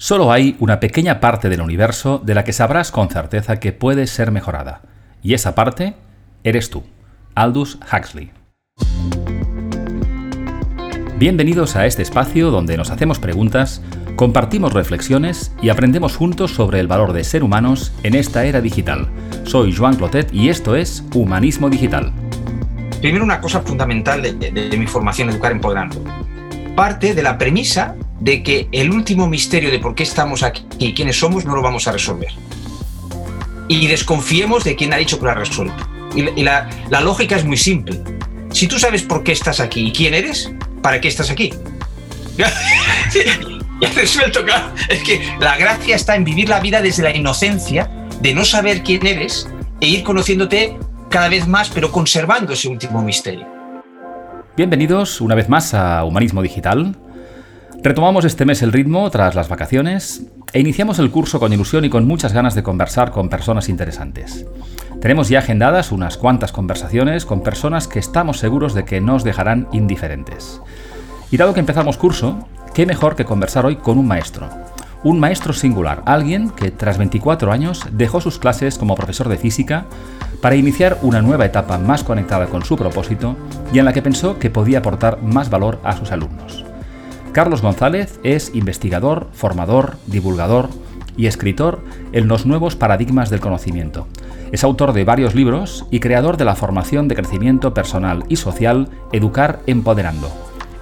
Solo hay una pequeña parte del universo de la que sabrás con certeza que puede ser mejorada. Y esa parte eres tú, Aldous Huxley. Bienvenidos a este espacio donde nos hacemos preguntas, compartimos reflexiones y aprendemos juntos sobre el valor de ser humanos en esta era digital. Soy Joan Clotet y esto es Humanismo Digital. Primero una cosa fundamental de, mi formación Educar Empoderando. Parte de la premisa de que el último misterio de por qué estamos aquí y quiénes somos no lo vamos a resolver. Y desconfiemos de quien ha dicho que lo ha resuelto. Y, la, lógica es muy simple. Si tú sabes por qué estás aquí y quién eres, ¿para qué estás aquí? ya resuelto, claro. Es que la gracia está en vivir la vida desde la inocencia de no saber quién eres e ir conociéndote cada vez más, pero conservando ese último misterio. Bienvenidos una vez más a Humanismo Digital, Retomamos este mes el ritmo tras las vacaciones e iniciamos el curso con ilusión y con muchas ganas de conversar con personas interesantes. Tenemos ya agendadas unas cuantas conversaciones con personas que estamos seguros de que nos dejarán indiferentes. Y dado que empezamos curso, qué mejor que conversar hoy con un maestro. Un maestro singular, alguien que tras 24 años dejó sus clases como profesor de física para iniciar una nueva etapa más conectada con su propósito y en la que pensó que podía aportar más valor a sus alumnos. Carlos González es investigador, formador, divulgador y escritor en los nuevos paradigmas del conocimiento. Es autor de varios libros y creador de la formación de crecimiento personal y social Educar Empoderando,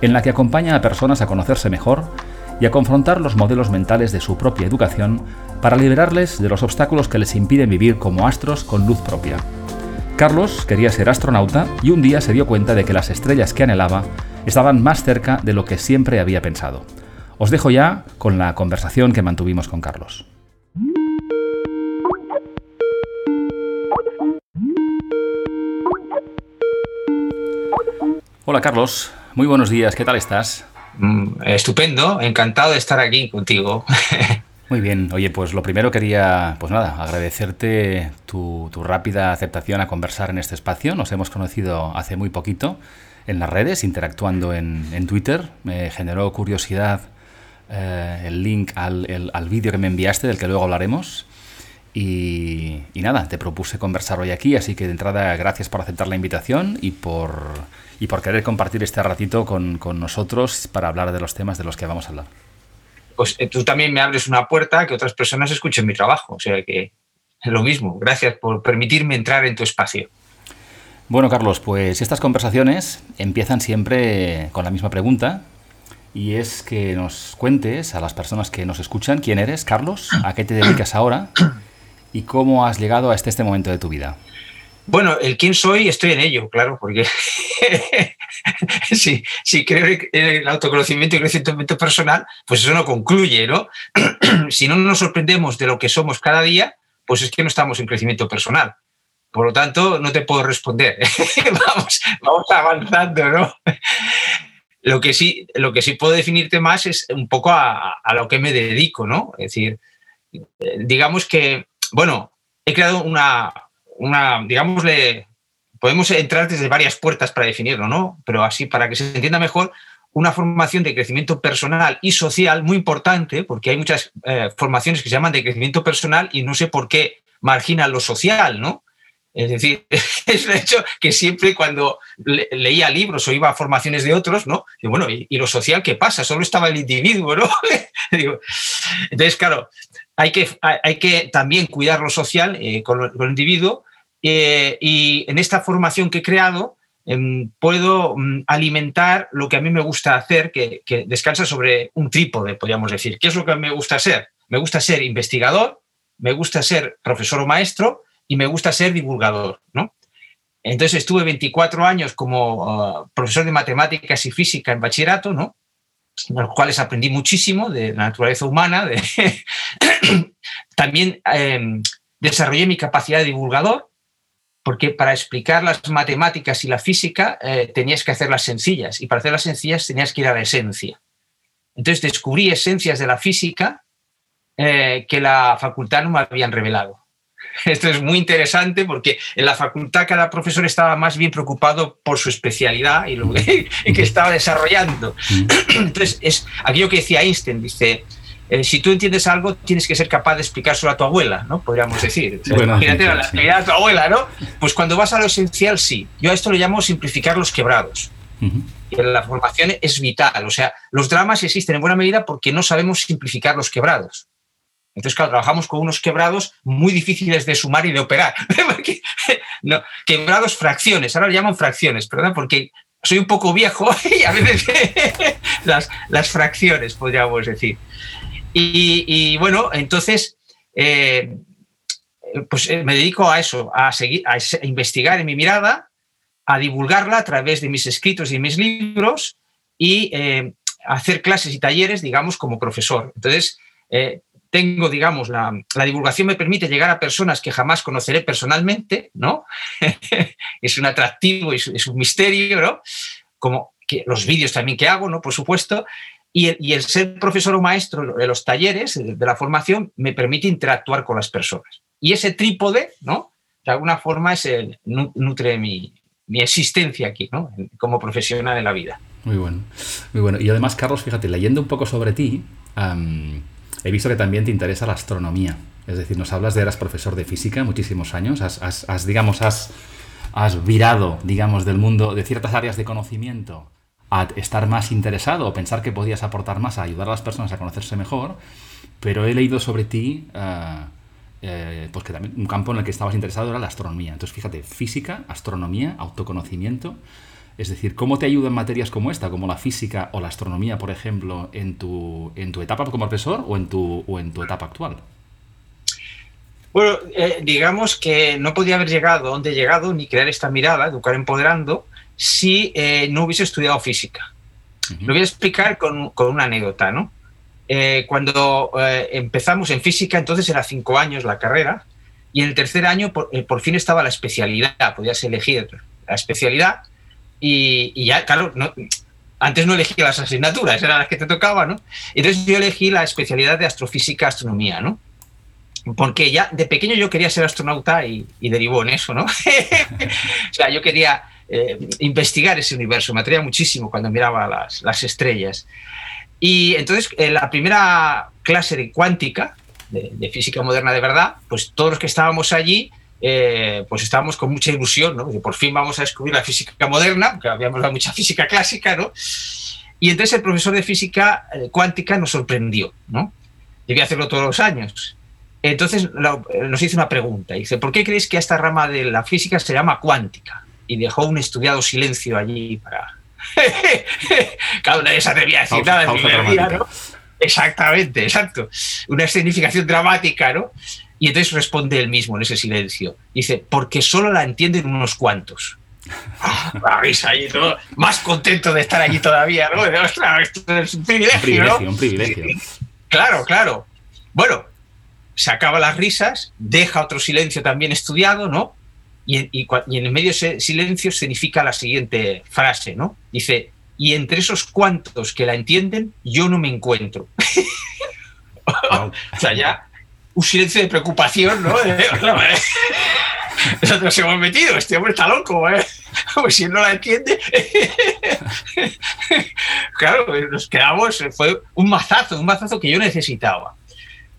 en la que acompaña a personas a conocerse mejor y a confrontar los modelos mentales de su propia educación para liberarles de los obstáculos que les impiden vivir como astros con luz propia. Carlos quería ser astronauta y un día se dio cuenta de que las estrellas que anhelaba estaban más cerca de lo que siempre había pensado. Os dejo ya con la conversación que mantuvimos con Carlos. Hola Carlos, muy buenos días, ¿qué tal estás? Mm, estupendo, encantado de estar aquí contigo. Muy bien, oye, pues lo primero quería, pues nada, agradecerte tu, rápida aceptación a conversar en este espacio. Nos hemos conocido hace muy poquito en las redes, interactuando en, Twitter. Me generó curiosidad eh, el link al, al vídeo que me enviaste, del que luego hablaremos. Y, nada, te propuse conversar hoy aquí, así que de entrada gracias por aceptar la invitación y por, y por querer compartir este ratito con, con nosotros para hablar de los temas de los que vamos a hablar. Pues eh, tú también me abres una puerta que otras personas escuchen mi trabajo, o sea que es lo mismo. Gracias por permitirme entrar en tu espacio. Bueno, Carlos, pues estas conversaciones empiezan siempre con la misma pregunta y es que nos cuentes a las personas que nos escuchan quién eres, Carlos, a qué te dedicas ahora y cómo has llegado hasta este momento de tu vida. Bueno, el quién soy estoy en ello, claro, porque si, si creo en el autoconocimiento y crecimiento personal, pues eso no concluye, ¿no? si no nos sorprendemos de lo que somos cada día, pues es que no estamos en crecimiento personal. Por lo tanto, no te puedo responder. vamos, vamos avanzando, ¿no? Lo que, sí, lo que sí puedo definirte más es un poco a, lo que me dedico, ¿no? Es decir, digamos que, bueno, he creado una, una, digámosle, podemos entrar desde varias puertas para definirlo, ¿no? Pero así, para que se entienda mejor, una formación de crecimiento personal y social muy importante, porque hay muchas eh, formaciones que se llaman de crecimiento personal y no sé por qué marginan lo social, ¿no? Es decir, es un hecho que siempre cuando leía libros o iba a formaciones de otros, ¿no? Y bueno, ¿y, lo social qué pasa? Solo estaba el individuo, ¿no? entonces, claro, hay que, hay que también cuidar lo social eh, con, el individuo eh, y en esta formación que he creado em, puedo mm, alimentar lo que a mí me gusta hacer, que, descansa sobre un trípode, podríamos decir. ¿Qué es lo que me gusta ser? Me gusta ser investigador, me gusta ser profesor o maestro, y me gusta ser divulgador, ¿no? Entonces estuve 24 años como uh, profesor de matemáticas y física en bachillerato, ¿no? Los cuales aprendí muchísimo de la naturaleza humana. También em, desarrollé mi capacidad de divulgador, porque para explicar las matemáticas y la física eh, tenías que hacerlas sencillas, y para hacerlas sencillas tenías que ir a la esencia. Entonces descubrí esencias de la física eh, que la facultad no me habían revelado. Esto es muy interesante porque en la facultad cada profesor estaba más bien preocupado por su especialidad y lo que, estaba desarrollando. Entonces, es aquello que decía Einstein, dice, eh, si tú entiendes algo, tienes que ser capaz de explicárselo a tu abuela, ¿no? Podríamos decir. imagínate la de tu abuela, ¿no? Pues cuando vas a lo esencial, sí. Yo a esto le llamo simplificar los quebrados. Y la formación es vital. O sea, los dramas existen en buena medida porque no sabemos simplificar los quebrados. Entonces, claro, trabajamos con unos quebrados muy difíciles de sumar y de operar. quebrados fracciones, ahora lo llaman fracciones, ¿verdad? Porque soy un poco viejo y a veces las, fracciones, podríamos decir. Y, bueno, entonces, eh, pues eh, me dedico a eso, a, seguir, a investigar en mi mirada, a divulgarla a través de mis escritos y mis libros y eh, hacer clases y talleres, digamos, como profesor. Entonces, tengo, digamos, la, divulgación me permite llegar a personas que jamás conoceré personalmente, ¿no? es un atractivo, es, es un misterio, ¿no? Como los vídeos también que hago, ¿no? Por supuesto. Y el, y el, ser profesor o maestro de los talleres, de la formación, me permite interactuar con las personas. Y ese trípode, ¿no? De alguna forma es el, nutre mi, mi existencia aquí, ¿no? Como profesional en la vida. Muy bueno, muy bueno. Y además, Carlos, fíjate, leyendo un poco sobre ti, he visto que también te interesa la astronomía. Es decir, nos hablas de eras profesor de física muchísimos años, has, digamos, has, has virado, digamos, del mundo, de ciertas áreas de conocimiento a estar más interesado o pensar que podías aportar más a ayudar a las personas a conocerse mejor, pero he leído sobre ti, eh, eh, pues que un campo en el que estabas interesado era la astronomía. Entonces, fíjate, física, astronomía, autoconocimiento, es decir, ¿cómo te ayuda en materias como esta, como la física o la astronomía, por ejemplo, en tu, en tu etapa como profesor o en tu, o en tu etapa actual? Bueno, eh, digamos que no podía haber llegado donde he llegado ni crear esta mirada, educar empoderando, si eh, no hubiese estudiado física. Lo voy a explicar con, con una anécdota, ¿no? Eh, cuando empezamos en física, entonces era cinco años la carrera, y en el tercer año por, por fin estaba la especialidad, podías elegir la especialidad, y, ya, claro, no, antes no elegía las asignaturas, eran las que te tocaban, ¿no? Entonces yo elegí la especialidad de astrofísica, astronomía, ¿no? Porque ya de pequeño yo quería ser astronauta y, derivó en eso, ¿no? o sea, yo quería eh, investigar ese universo, me atraía muchísimo cuando miraba las, las estrellas. Y entonces, en la primera clase de cuántica, de, de, física moderna de verdad, pues todos los que estábamos allí eh, pues estábamos con mucha ilusión, ¿no? por fin vamos a descubrir la física moderna, porque habíamos dado mucha física clásica, ¿no? Y entonces el profesor de física eh, cuántica nos sorprendió, ¿no? Debía hacerlo todos los años. Entonces nos hizo una pregunta, dice, ¿por qué creéis que esta rama de la física se llama cuántica? Y dejó un estudiado silencio allí para... Cada una de esas debía decir nada. ¿no? Exactamente, exacto. Una escenificación dramática, ¿no? Y entonces responde él mismo en ese silencio. Dice, porque solo la entienden unos cuantos. Ah, la risa todo. Más contento de estar allí todavía, ¿no? esto es un privilegio. Un privilegio, Claro, claro. Bueno, se acaba las risas, deja otro silencio también estudiado, ¿no? Y, y, y en el medio de ese silencio significa la siguiente frase, ¿no? Dice, y entre esos cuantos que la entienden, yo no me encuentro. o sea, ya un silencio de preocupación, ¿no? Nosotros hemos metido, este hombre está loco, ¿eh? Pues si no la entiende. claro, nos quedamos, fue un mazazo, un mazazo que yo necesitaba.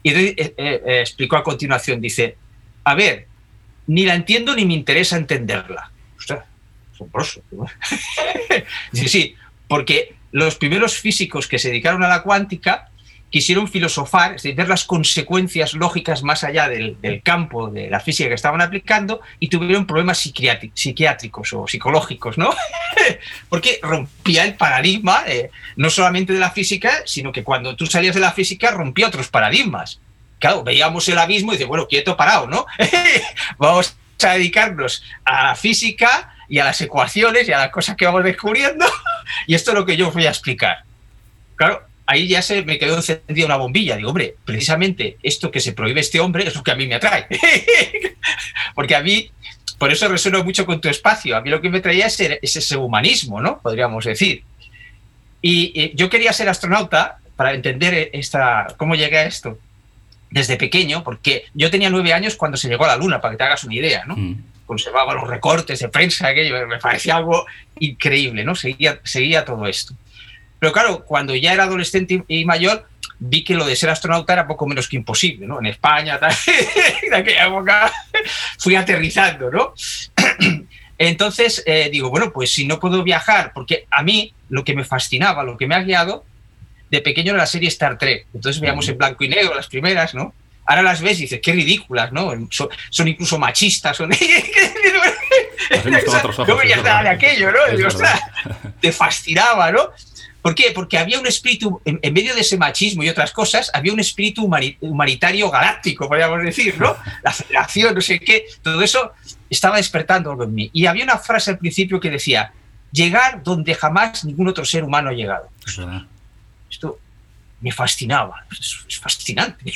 Y eh, eh, eh, explicó a continuación, dice, a ver, ni la entiendo ni me interesa entenderla. Ostras, asombroso. dice, sí, porque los primeros físicos que se dedicaron a la cuántica quisieron filosofar, es decir, ver las consecuencias lógicas más allá del, campo de la física que estaban aplicando y tuvieron problemas psiquiátricos o psicológicos, ¿no? Porque rompía el paradigma, eh, no solamente de la física, sino que cuando tú salías de la física rompía otros paradigmas. Claro, veíamos el abismo y dice, bueno, quieto, parado, ¿no? Vamos a dedicarnos a la física y a las ecuaciones y a las cosas que vamos descubriendo. y esto es lo que yo os voy a explicar. Claro, ahí ya se me quedó encendida una bombilla. Digo, hombre, precisamente esto que se prohíbe este hombre es lo que a mí me atrae. Porque a mí, por eso resueno mucho con tu espacio. A mí lo que me traía es, ese humanismo, ¿no? Podríamos decir. Y, yo quería ser astronauta para entender esta, cómo llegué a esto desde pequeño, porque yo tenía nueve años cuando se llegó a la Luna, para que te hagas una idea, ¿no? Mm. Conservaba los recortes de prensa, aquello, me parecía algo increíble, ¿no? Seguía, seguía todo esto. Pero claro, cuando ya era adolescente y mayor, vi que lo de ser astronauta era poco menos que imposible, ¿no? En España, en aquella época, fui aterrizando, ¿no? Entonces eh, digo, bueno, pues si no puedo viajar, porque a mí lo que me fascinaba, lo que me ha guiado, de pequeño era la serie Star Trek. Entonces veíamos en blanco y negro las primeras, ¿no? Ahora las ves y dices, qué ridículas, ¿no? Son, incluso machistas, son... no veías nada de aquello, ¿no? te fascinaba, ¿no? ¿Por qué? Porque había un espíritu, en, medio de ese machismo y otras cosas, había un espíritu humanitario galáctico, podríamos decir, ¿no? La federación, no sé qué, todo eso estaba despertando algo en mí. Y había una frase al principio que decía, llegar donde jamás ningún otro ser humano ha llegado. Esto me fascinaba, es, fascinante.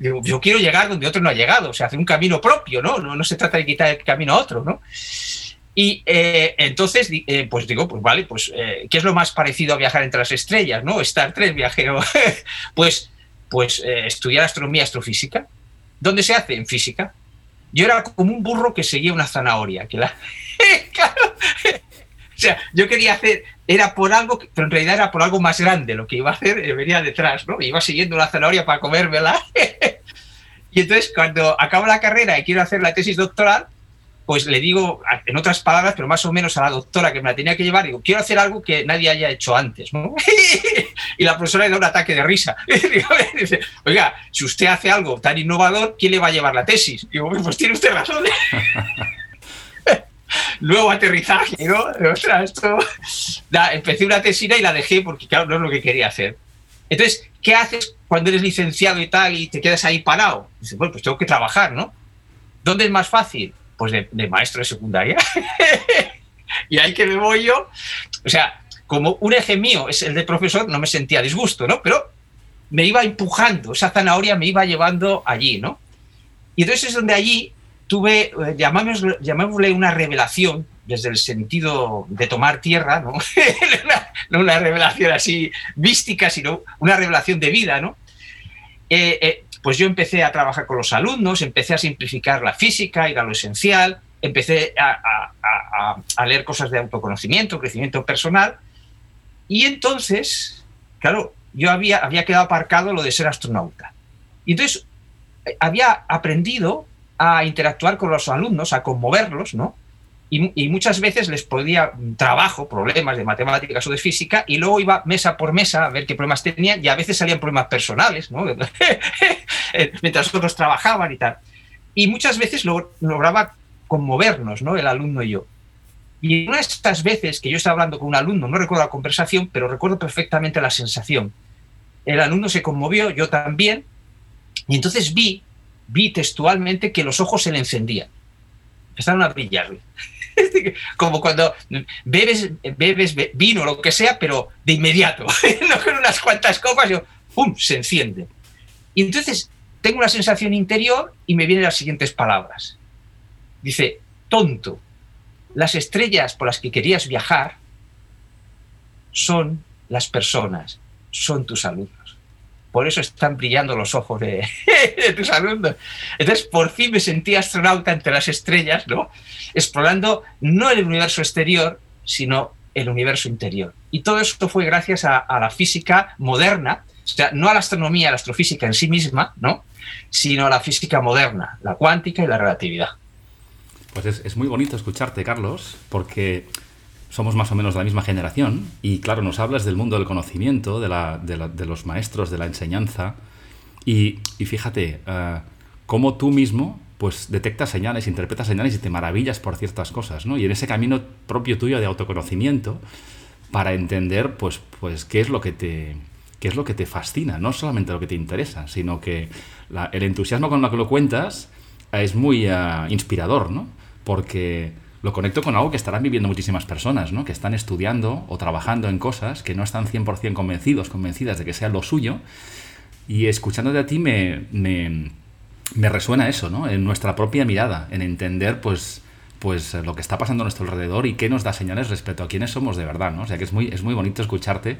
yo, quiero llegar donde otro no ha llegado, o sea, hacer un camino propio, ¿no? No, no se trata de quitar el camino a otro, ¿no? Y eh, entonces, eh, pues digo, pues vale, pues eh, ¿qué es lo más parecido a viajar entre las estrellas, no? Estar tres viajero. pues pues estudiar astronomía, astrofísica. ¿Dónde se hace? En física. Yo era como un burro que seguía una zanahoria. Que la... o sea, yo quería hacer, era por algo, pero en realidad era por algo más grande. Lo que iba a hacer venía detrás, ¿no? Iba siguiendo la zanahoria para comérmela. y entonces, cuando acabo la carrera y quiero hacer la tesis doctoral, pues le digo, en otras palabras, pero más o menos a la doctora que me la tenía que llevar, digo, quiero hacer algo que nadie haya hecho antes, ¿no? y la profesora le da un ataque de risa. dice, oiga, si usted hace algo tan innovador, ¿quién le va a llevar la tesis? Digo, pues tiene usted razón. Nuevo aterrizaje, ¿no? Ostras, esto... empecé una tesina y la dejé porque, claro, no es lo que quería hacer. Entonces, ¿qué haces cuando eres licenciado y tal y te quedas ahí parado? Dice, bueno, pues tengo que trabajar, ¿no? ¿Dónde es más fácil? Pues de, maestro de secundaria. y ahí que me voy yo, o sea, como un eje mío es el de profesor, no me sentía disgusto, ¿no? Pero me iba empujando, esa zanahoria me iba llevando allí, ¿no? Y entonces es donde allí tuve, eh, llamémosle, una revelación, desde el sentido de tomar tierra, ¿no? no una revelación así mística, sino una revelación de vida, ¿no? Eh, eh, pues yo empecé a trabajar con los alumnos, empecé a simplificar la física, ir a lo esencial, empecé a, leer cosas de autoconocimiento, crecimiento personal, y entonces, claro, yo había, había quedado aparcado lo de ser astronauta. Y entonces eh, había aprendido a interactuar con los alumnos, a conmoverlos, ¿no? Y, muchas veces les podía trabajo, problemas de matemáticas o de física, y luego iba mesa por mesa a ver qué problemas tenían, y a veces salían problemas personales, mientras otros trabajaban y tal. Y muchas veces lograba conmovernos, ¿no? El alumno y yo. Y una de estas veces que yo estaba hablando con un alumno, no recuerdo la conversación, pero recuerdo perfectamente la sensación. El alumno se conmovió, yo también, y entonces vi, vi textualmente que los ojos se le encendían. Empezaron a brillarle. Como cuando bebes, bebes vino o lo que sea, pero de inmediato, no con unas cuantas copas, yo, ¡pum!, se enciende. Y entonces tengo una sensación interior y me vienen las siguientes palabras. Dice, tonto, las estrellas por las que querías viajar son las personas, son tus alumnos por eso están brillando los ojos de, tus alumnos. Entonces, por fin me sentí astronauta entre las estrellas, ¿no? Explorando no el universo exterior, sino el universo interior. Y todo esto fue gracias a, la física moderna, o sea, no a la astronomía, a la astrofísica en sí misma, ¿no? Sino a la física moderna, la cuántica y la relatividad. Pues es, es muy bonito escucharte, Carlos, porque somos más o menos de la misma generación y claro, nos hablas del mundo del conocimiento, de, la, de, los maestros, de la enseñanza y, fíjate, uh, cómo tú mismo pues detectas señales, interpretas señales y te maravillas por ciertas cosas, ¿no? Y en ese camino propio tuyo de autoconocimiento para entender pues, pues qué es lo que te qué es lo que te fascina, no solamente lo que te interesa, sino que el entusiasmo con lo que lo cuentas es muy uh, inspirador, ¿no? Porque lo conecto con algo que estarán viviendo muchísimas personas, ¿no? Que están estudiando o trabajando en cosas que no están 100% convencidos, convencidas de que sea lo suyo. Y escuchándote a ti me, me, me, resuena eso, ¿no? En nuestra propia mirada, en entender, pues, pues lo que está pasando a nuestro alrededor y qué nos da señales respecto a quiénes somos de verdad, ¿no? O sea que es muy, es muy bonito escucharte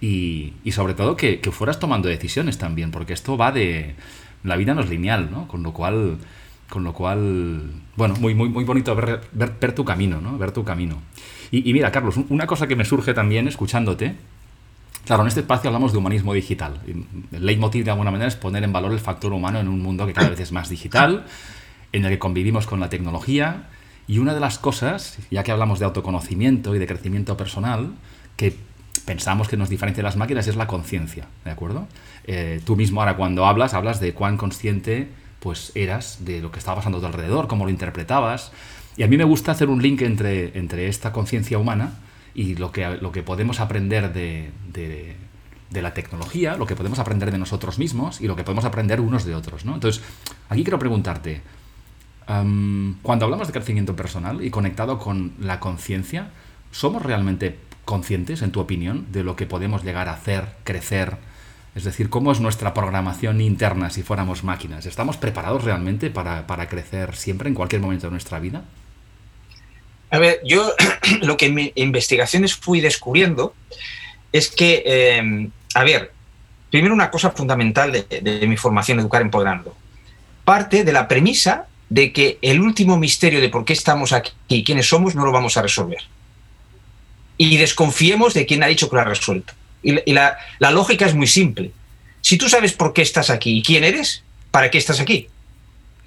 y, y sobre todo que, que fueras tomando decisiones también, porque esto va de... La vida no es lineal, ¿no? Con lo cual con lo cual, bueno, muy, muy, muy bonito ver, ver, tu camino, ¿no? Ver tu camino. Y, mira, Carlos, una cosa que me surge también escuchándote Claro, en este espacio hablamos de humanismo digital. El leitmotiv de alguna manera es poner en valor el factor humano en un mundo que cada vez es más digital, en el que convivimos con la tecnología. Y una de las cosas, ya que hablamos de autoconocimiento y de crecimiento personal, que pensamos que nos diferencia de las máquinas es la conciencia, ¿de acuerdo? Eh, tú mismo ahora cuando hablas, hablas de cuán consciente pues eras de lo que estaba pasando a tu alrededor, cómo lo interpretabas. Y a mí me gusta hacer un link entre, entre esta conciencia humana y lo que, lo que podemos aprender de, de, la tecnología, lo que podemos aprender de nosotros mismos y lo que podemos aprender unos de otros. ¿no? Entonces, aquí quiero preguntarte, cuando hablamos de crecimiento personal y conectado con la conciencia, ¿somos realmente conscientes, en tu opinión, de lo que podemos llegar a hacer, crecer? Es decir, ¿cómo es nuestra programación interna si fuéramos máquinas? ¿Estamos preparados realmente para, para crecer siempre, en cualquier momento de nuestra vida? A ver, yo lo que en mis investigaciones fui descubriendo es que, em, a ver, primero una cosa fundamental de, mi formación Educar Empoderando. Parte de la premisa de que el último misterio de por qué estamos aquí y quiénes somos no lo vamos a resolver. Y desconfiemos de quién ha dicho que lo ha resuelto. Y, la, la lógica es muy simple. Si tú sabes por qué estás aquí y quién eres, ¿para qué estás aquí?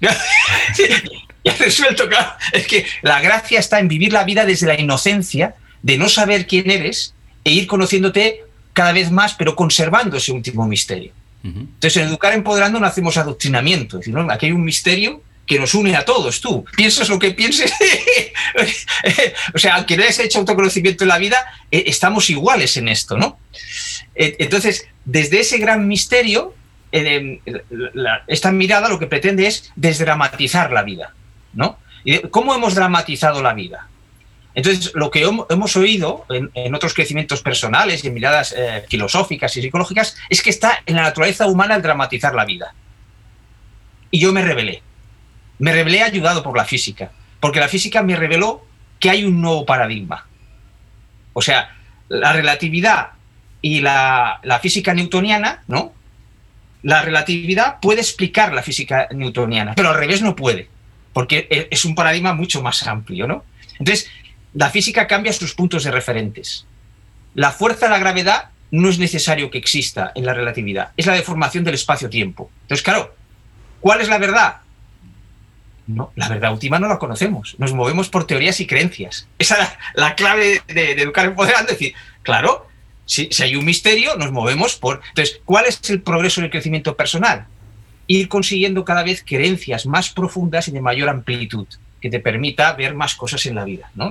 ya resuelto, claro. Es que la gracia está en vivir la vida desde la inocencia, de no saber quién eres e ir conociéndote cada vez más, pero conservando ese último misterio. Entonces, en Educar Empoderando no hacemos adoctrinamiento. Es decir, aquí hay un misterio que nos une a todos. Tú piensas lo que pienses. o sea, aunque no hayas hecho autoconocimiento en la vida, eh, estamos iguales en esto, ¿no? Eh, entonces, desde ese gran misterio, eh, esta mirada lo que pretende es desdramatizar la vida. ¿no? ¿Cómo hemos dramatizado la vida? Entonces, lo que hemos oído en, otros crecimientos personales y en miradas eh, filosóficas y psicológicas es que está en la naturaleza humana el dramatizar la vida. Y yo me rebelé. Me rebelé ayudado por la física, porque la física me reveló que hay un nuevo paradigma. O sea, la relatividad y la, la física newtoniana, ¿no? La relatividad puede explicar la física newtoniana, pero al revés no puede porque e, es un paradigma mucho más amplio, ¿no? Entonces, la física cambia sus puntos de referentes. La fuerza de la gravedad no es necesario que exista en la relatividad, es la deformación del espacio-tiempo. Entonces, claro, ¿cuál es la verdad? No, la verdad última no la conocemos, nos movemos por teorías y creencias. Esa es la, clave de, educar en poder, es decir, claro, si, hay un misterio, nos movemos por... Entonces, ¿cuál es el progreso en el crecimiento personal? ir consiguiendo cada vez creencias más profundas y de mayor amplitud, que te permita ver más cosas en la vida. ¿no?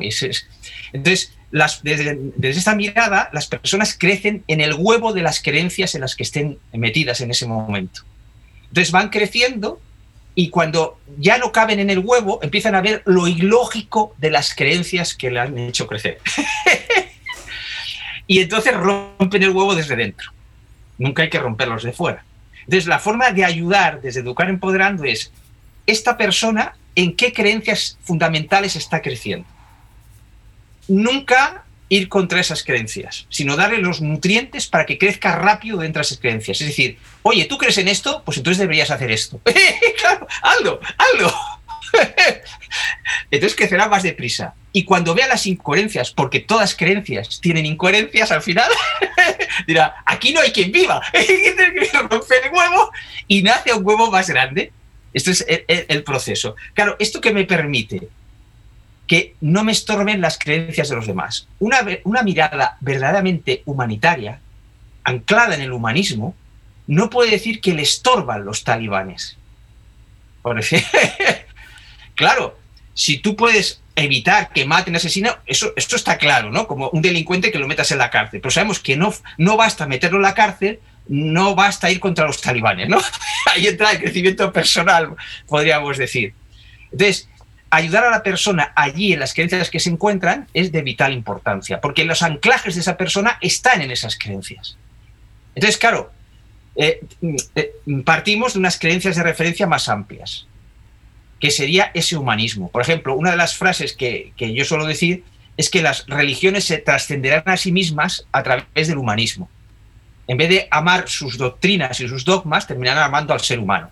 entonces, las, desde, esta mirada, las personas crecen en el huevo de las creencias en las que estén metidas en ese momento. Entonces van creciendo y cuando ya no caben en el huevo, empiezan a ver lo ilógico de las creencias que le han hecho crecer. y entonces rompen el huevo desde dentro. Nunca hay que romperlos de fuera. Entonces, la forma de ayudar desde Educar Empoderando es esta persona en qué creencias fundamentales está creciendo. Nunca ir contra esas creencias, sino darle los nutrientes para que crezca rápido dentro de esas creencias. Es decir, oye, ¿tú crees en esto? Pues entonces deberías hacer esto. claro, hazlo, hazlo. entonces crecerá más deprisa. Y cuando vea las incoherencias, porque todas creencias tienen incoherencias al final, dirá, aquí no hay quien viva, el huevo y nace un huevo más grande. Esto es el, proceso. Claro, esto que me permite que no me estorben las creencias de los demás. Una, una mirada verdaderamente humanitaria, anclada en el humanismo, no puede decir que le estorban los talibanes. Por ejemplo, claro, si tú puedes evitar que maten, asesinen, eso, esto está claro, ¿no? Como un delincuente que lo metas en la cárcel. Pero sabemos que no, no basta meterlo en la cárcel, no basta ir contra los talibanes, ¿no? Ahí entra el crecimiento personal, podríamos decir. Entonces, ayudar a la persona allí en las creencias que se encuentran es de vital importancia, porque los anclajes de esa persona están en esas creencias. Entonces, claro, eh, eh, partimos de unas creencias de referencia más amplias que sería ese humanismo. Por ejemplo, una de las frases que, yo suelo decir es que las religiones se trascenderán a sí mismas a través del humanismo. En vez de amar sus doctrinas y sus dogmas, terminarán amando al ser humano.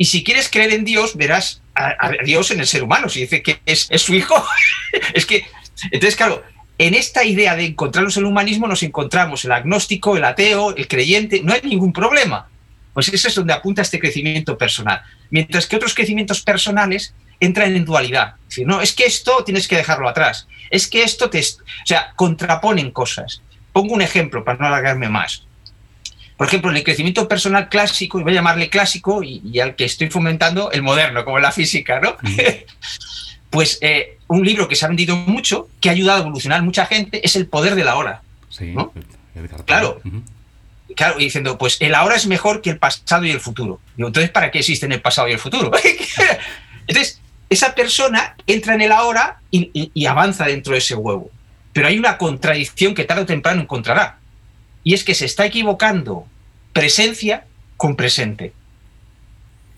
Y si quieres creer en Dios, verás a, Dios en el ser humano. Si dice que es, su hijo, es que... Entonces, claro, en esta idea de encontrarnos en el humanismo nos encontramos el agnóstico, el ateo, el creyente, no hay ningún problema. Pues eso es donde apunta este crecimiento personal. Mientras que otros crecimientos personales entran en dualidad. Es decir, no, es que esto tienes que dejarlo atrás. Es que esto te... O sea, contraponen cosas. Pongo un ejemplo para no alargarme más. Por ejemplo, en el crecimiento personal clásico, y voy a llamarle clásico, y, al que estoy fomentando, el moderno, como la física, ¿no? pues eh, un libro que se ha vendido mucho, que ha ayudado a evolucionar mucha gente, es El poder de la hora. Sí, claro. Claro, diciendo, pues el ahora es mejor que el pasado y el futuro. Digo, entonces, ¿para qué existen el pasado y el futuro? entonces, esa persona entra en el ahora y, avanza dentro de ese huevo. Pero hay una contradicción que tarde o temprano encontrará. Y es que se está equivocando presencia con presente.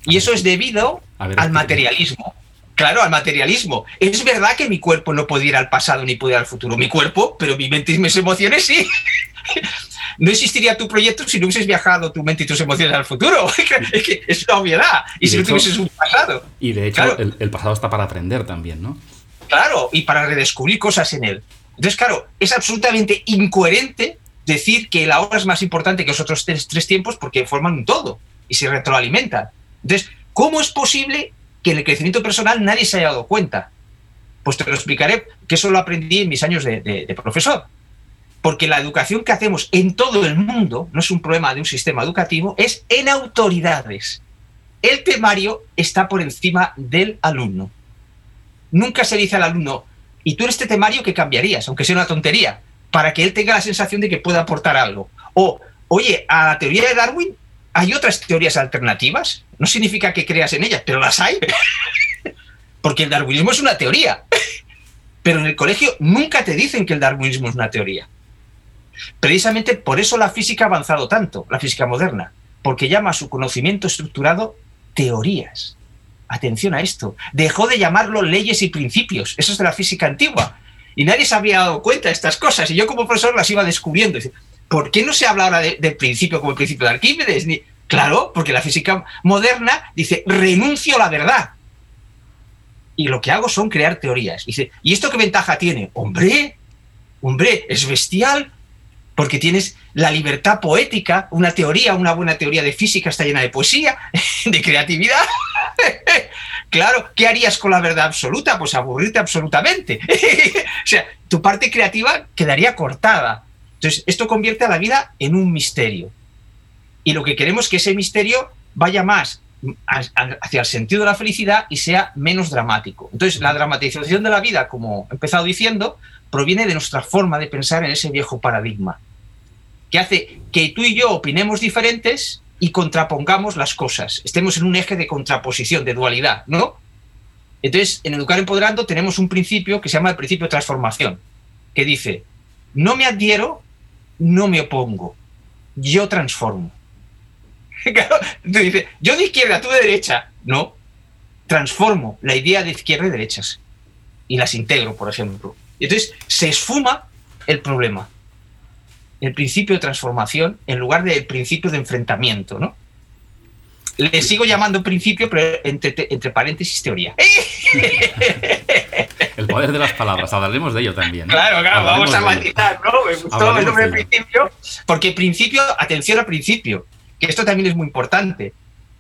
Y eso es debido al materialismo. Claro, al materialismo. Es verdad que mi cuerpo no puede ir al pasado ni puede ir al futuro. Mi cuerpo, pero mi mente y mis emociones sí. no existiría tu proyecto si no hubieses viajado tu mente y tus emociones al futuro. es que es una obviedad. Y, si no tuvieses un pasado. Y de hecho, el, pasado está para aprender también, ¿no? Claro, y para redescubrir cosas en él. Entonces, claro, es absolutamente incoherente decir que el ahora es más importante que los otros tres, tiempos porque forman un todo y se retroalimentan. Entonces, ¿cómo es posible que en el crecimiento personal nadie se haya dado cuenta. Pues te lo explicaré, que eso lo aprendí en mis años de, profesor. Porque la educación que hacemos en todo el mundo, no es un problema de un sistema educativo, es en autoridades. El temario está por encima del alumno. Nunca se dice al alumno, y tú eres este temario que cambiarías, aunque sea una tontería, para que él tenga la sensación de que puede aportar algo. O, oye, a la teoría de Darwin hay otras teorías alternativas. No significa que creas en ellas, pero las hay. Porque el darwinismo es una teoría. Pero en el colegio nunca te dicen que el darwinismo es una teoría. Precisamente por eso la física ha avanzado tanto, la física moderna, porque llama a su conocimiento estructurado teorías. Atención a esto. Dejó de llamarlo leyes y principios. Eso es de la física antigua. Y nadie se había dado cuenta de estas cosas. Y yo como profesor las iba descubriendo. ¿por qué no se habla ahora del principio como el principio de Arquímedes? Ni, claro, porque la física moderna dice, renuncio a la verdad. Y lo que hago son crear teorías. Dice, ¿y esto qué ventaja tiene? Hombre, hombre, es bestial, porque tienes la libertad poética, una teoría, una buena teoría de física está llena de poesía, de creatividad. claro, ¿qué harías con la verdad absoluta? Pues aburrirte absolutamente. o sea, tu parte creativa quedaría cortada. Entonces, esto convierte a la vida en un misterio. Y lo que queremos es que ese misterio vaya más hacia el sentido de la felicidad y sea menos dramático. Entonces, la dramatización de la vida, como he empezado diciendo, proviene de nuestra forma de pensar en ese viejo paradigma, que hace que tú y yo opinemos diferentes y contrapongamos las cosas, estemos en un eje de contraposición, de dualidad, ¿no? Entonces, en Educar Empoderando tenemos un principio que se llama el principio de transformación, que dice, no me adhiero no me opongo, yo transformo. Claro, dice, yo de izquierda, tú de derecha. No, transformo la idea de izquierda y derechas y las integro, por ejemplo. Y entonces se esfuma el problema. El principio de transformación en lugar del principio de enfrentamiento, ¿no? Le sigo llamando principio, pero entre, entre paréntesis teoría. El poder de las palabras, hablaremos de ello también. Claro, claro, vamos a matizar, ¿no? Me gustó el nombre de principio, porque principio, atención al principio, que esto también es muy importante.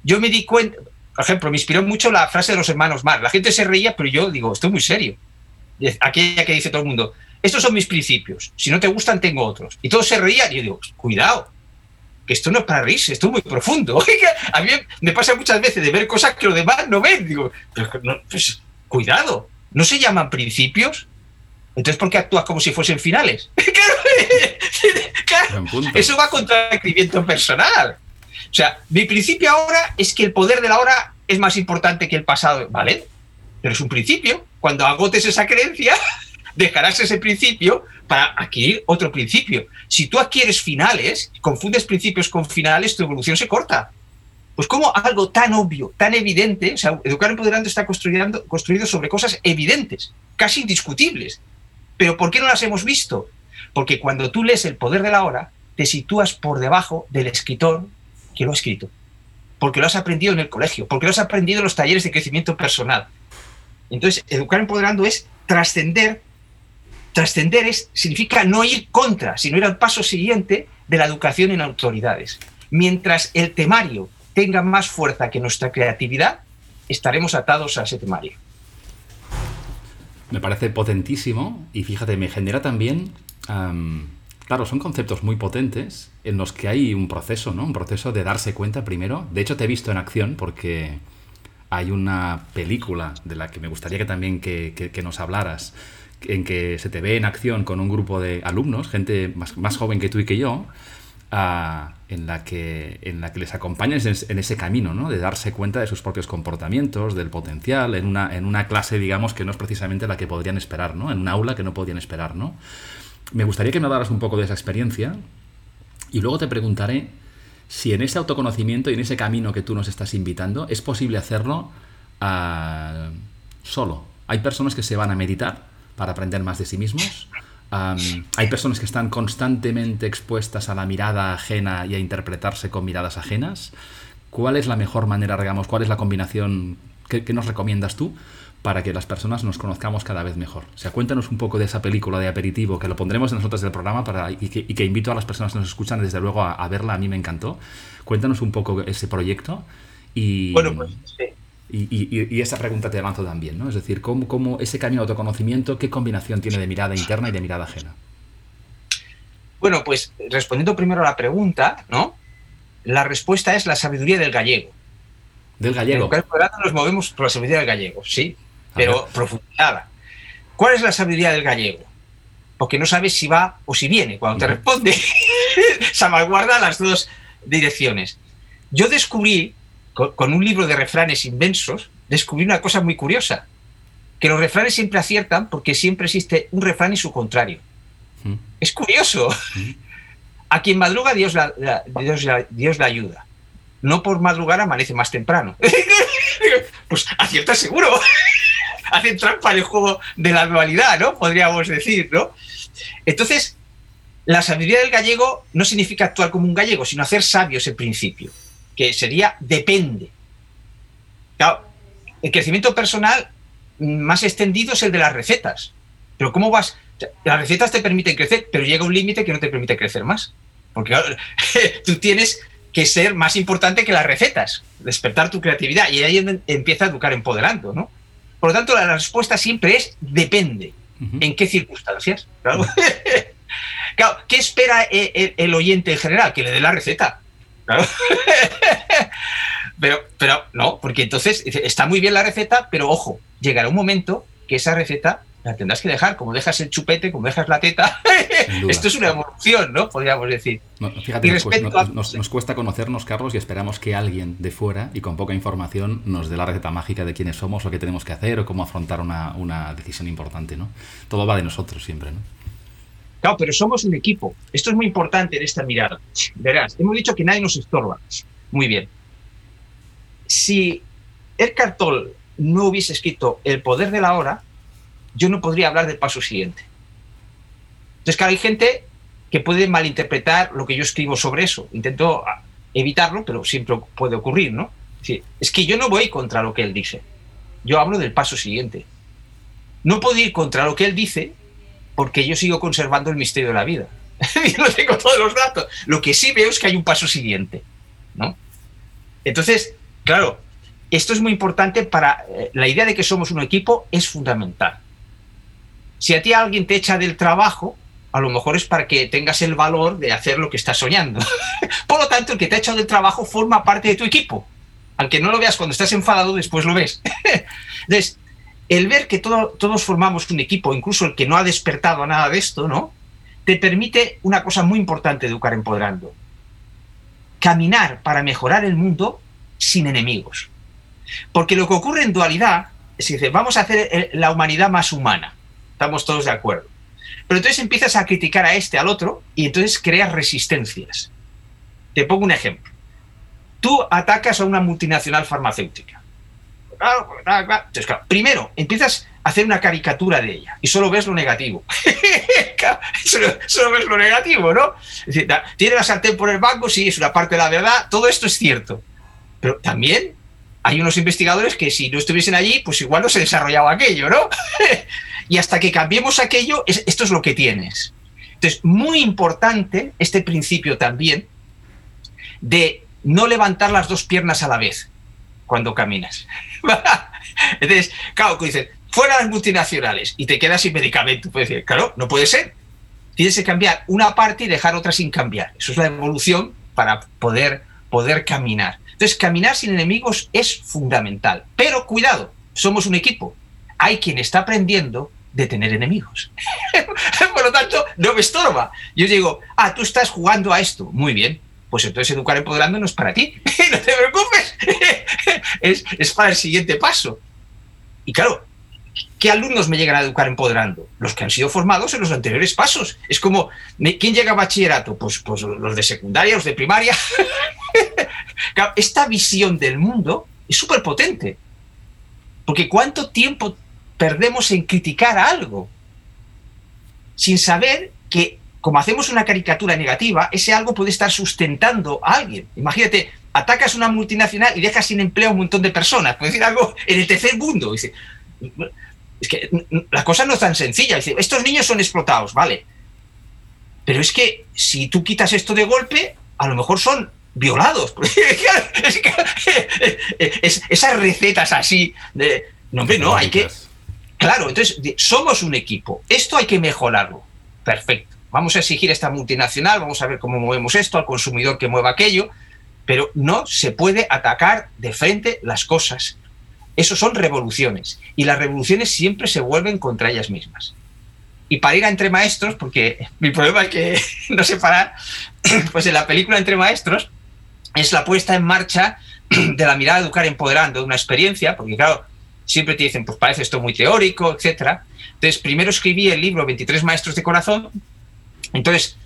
Yo me di cuenta, por ejemplo, me inspiró mucho la frase de los hermanos Mar. La gente se reía, pero yo digo, estoy muy serio. Aquella que dice todo el mundo, estos son mis principios, si no te gustan, tengo otros. Y todos se reían y yo digo, cuidado, que esto no es para reírse, esto es muy profundo. A mí me pasa muchas veces de ver cosas que los demás no ven. Digo, pues, cuidado, ¿no se llaman principios? Entonces, ¿por qué actúas como si fuesen finales? eso va contra el crecimiento personal. O sea, mi principio ahora es que el poder de la hora es más importante que el pasado, ¿vale? Pero es un principio. Cuando agotes esa creencia, dejarás ese principio para adquirir otro principio. Si tú adquieres finales, confundes principios con finales, tu evolución se corta. Pues como algo tan obvio, tan evidente, o sea, Educar Empoderando está construyendo, construido sobre cosas evidentes, casi indiscutibles. Pero ¿por qué no las hemos visto? Porque cuando tú lees El Poder de la Hora, te sitúas por debajo del escritor que lo ha escrito. Porque lo has aprendido en el colegio, porque lo has aprendido en los talleres de crecimiento personal. Entonces, Educar Empoderando es trascender trascender significa no ir contra, sino ir al paso siguiente de la educación en autoridades. Mientras el temario tenga más fuerza que nuestra creatividad, estaremos atados a ese temario. Me parece potentísimo y fíjate, me genera también... claro, son conceptos muy potentes en los que hay un proceso, ¿no? Un proceso de darse cuenta primero. De hecho, te he visto en acción porque hay una película de la que me gustaría que también que, nos hablaras, en que se te ve en acción con un grupo de alumnos, gente más, más joven que tú y que yo, en, la que, en la que les acompañas en, ese camino, ¿no? De darse cuenta de sus propios comportamientos, del potencial, en una, en una clase, digamos, que no es precisamente la que podrían esperar, ¿no? En un aula que no podían esperar, ¿no? Me gustaría que me hablaras un poco de esa experiencia y luego te preguntaré si en ese autoconocimiento y en ese camino que tú nos estás invitando es posible hacerlo ah, solo. Hay personas que se van a meditar para aprender más de sí mismos hay personas que están constantemente expuestas a la mirada ajena y a interpretarse con miradas ajenas. ¿Cuál es la mejor manera, digamos, cuál es la combinación que, nos recomiendas tú para que las personas nos conozcamos cada vez mejor? O sea, cuéntanos un poco de esa película de aperitivo, que lo pondremos en las notas del programa para, y, que, invito a las personas que nos escuchan, desde luego, a, verla. A mí me encantó. Cuéntanos un poco ese proyecto y... Bueno, pues y, esa pregunta te lanzo también, ¿no? Es decir, ¿cómo, ese camino de autoconocimiento, qué combinación tiene de mirada interna y de mirada ajena? Bueno, pues respondiendo primero a la pregunta, ¿no? La respuesta es la sabiduría del gallego. Del gallego. En nos movemos por la sabiduría del gallego, sí, pero profundizada. ¿Cuál es la sabiduría del gallego? Porque no sabes si va o si viene. Cuando te responde, salvaguarda las dos direcciones. Yo descubrí con, un libro de refranes inmensos, descubrí una cosa muy curiosa, que los refranes siempre aciertan porque siempre existe un refrán y su contrario. Mm. Es curioso. Mm. A quien madruga Dios la, Dios, la, ayuda. No por madrugar amanece más temprano. pues acierta seguro. Hacen trampa en el juego de la dualidad, ¿no? Podríamos decir, ¿no? Entonces, la sabiduría del gallego no significa actuar como un gallego, sino hacer sabios el principio que sería depende. Claro, el crecimiento personal más extendido es el de las recetas. Pero ¿cómo vas? Las recetas te permiten crecer, pero llega un límite que no te permite crecer más. Porque tú tienes que ser más importante que las recetas, despertar tu creatividad y ahí empieza a educar empoderando, ¿no? Por lo tanto, la respuesta siempre es depende. ¿En qué circunstancias? Claro. ¿Qué espera el, el, oyente en general? Que le dé la receta. pero, pero no, porque entonces está muy bien la receta, pero ojo, llegará un momento que esa receta la tendrás que dejar, como dejas el chupete, como dejas la teta. Esto es una evolución, ¿no? Podríamos decir. fíjate, nos, cuesta conocernos, Carlos, y esperamos que alguien de fuera y con poca información nos dé la receta mágica de quiénes somos, lo que tenemos que hacer o cómo afrontar una, una decisión importante, ¿no? Todo va de nosotros siempre, ¿no? Claro, pero somos un equipo. Esto es muy importante en esta mirada. Verás, hemos dicho que nadie nos estorba. Muy bien. Si Eckhart Tolle no hubiese escrito El poder de la hora, yo no podría hablar del paso siguiente. Entonces, claro, hay gente que puede malinterpretar lo que yo escribo sobre eso. Intento ah, evitarlo, pero siempre puede ocurrir, ¿no? Es que yo no voy contra lo que él dice. Yo hablo del paso siguiente. No puedo ir contra lo que él dice porque yo sigo conservando el misterio de la vida. yo no tengo todos los datos. Lo que sí veo es que hay un paso siguiente, ¿no? Entonces, claro, esto es muy importante para eh, la idea de que somos un equipo es fundamental. Si a ti alguien te echa del trabajo, a lo mejor es para que tengas el valor de hacer lo que estás soñando. Por lo tanto, el que te ha echado del trabajo forma parte de tu equipo. Aunque no lo veas cuando estás enfadado, después lo ves. Entonces, el ver que todos formamos un equipo, incluso el que no ha despertado nada de esto, ¿no? Te permite una cosa muy importante Educar Empoderando. Caminar para mejorar el mundo sin enemigos. Porque lo que ocurre en dualidad es que vamos a hacer eh, la humanidad más humana. Estamos todos de acuerdo. Pero entonces empiezas a criticar a este, al otro, y entonces creas resistencias. Te pongo un ejemplo. Tú atacas a una multinacional farmacéutica primero empiezas a hacer una caricatura de ella y solo ves lo negativo. solo, ves lo negativo, ¿no? tiene la sartén por el banco, sí, es una parte de la verdad, todo esto es cierto. Pero también hay unos investigadores que si no estuviesen allí, pues igual no se desarrollaba aquello, ¿no? y hasta que cambiemos aquello, esto es lo que tienes. Entonces, muy importante este principio también de no levantar las dos piernas a la vez cuando caminas. Entonces, claro, dices, fuera las multinacionales y te quedas sin medicamento. Puedes decir, claro, no puede ser. Tienes que cambiar una parte y dejar otra sin cambiar. Eso es la evolución para poder, poder caminar. Entonces, caminar sin enemigos es fundamental. Pero cuidado, somos un equipo. Hay quien está aprendiendo de tener enemigos. Por lo tanto, no me estorba. Yo digo, ah, tú estás jugando a esto. Muy bien. Pues entonces educar empoderando no es para ti. no te preocupes. es, para el siguiente paso. Y claro, ¿qué alumnos me llegan a educar empoderando? Los que han sido formados en los anteriores pasos. Es como, ¿quién llega a bachillerato? Pues, pues los de secundaria, los de primaria. Esta visión del mundo es súper potente. Porque ¿cuánto tiempo perdemos en criticar algo? Sin saber que, como hacemos una caricatura negativa, ese algo puede estar sustentando a alguien. Imagínate, atacas una multinacional y dejas sin empleo a un montón de personas. Puede decir algo en el tercer mundo. Dice, es que la cosa no es tan sencilla. Dice, estos niños son explotados, vale. Pero es que si tú quitas esto de golpe, a lo mejor son violados. esas recetas así de... No, hombre, no, hay que... Claro, entonces somos un equipo. Esto hay que mejorarlo. Perfecto. Vamos a exigir esta multinacional, vamos a ver cómo movemos esto, al consumidor que mueva aquello, pero no se puede atacar de frente las cosas. Eso son revoluciones. Y las revoluciones siempre se vuelven contra ellas mismas. Y para ir a Entre Maestros, porque mi problema es que no sé parar, pues en la película Entre Maestros es la puesta en marcha de la mirada educar empoderando, de una experiencia, porque claro, siempre te dicen, pues parece esto muy teórico, etc. Entonces, primero escribí el libro 23 Maestros de Corazón, entonces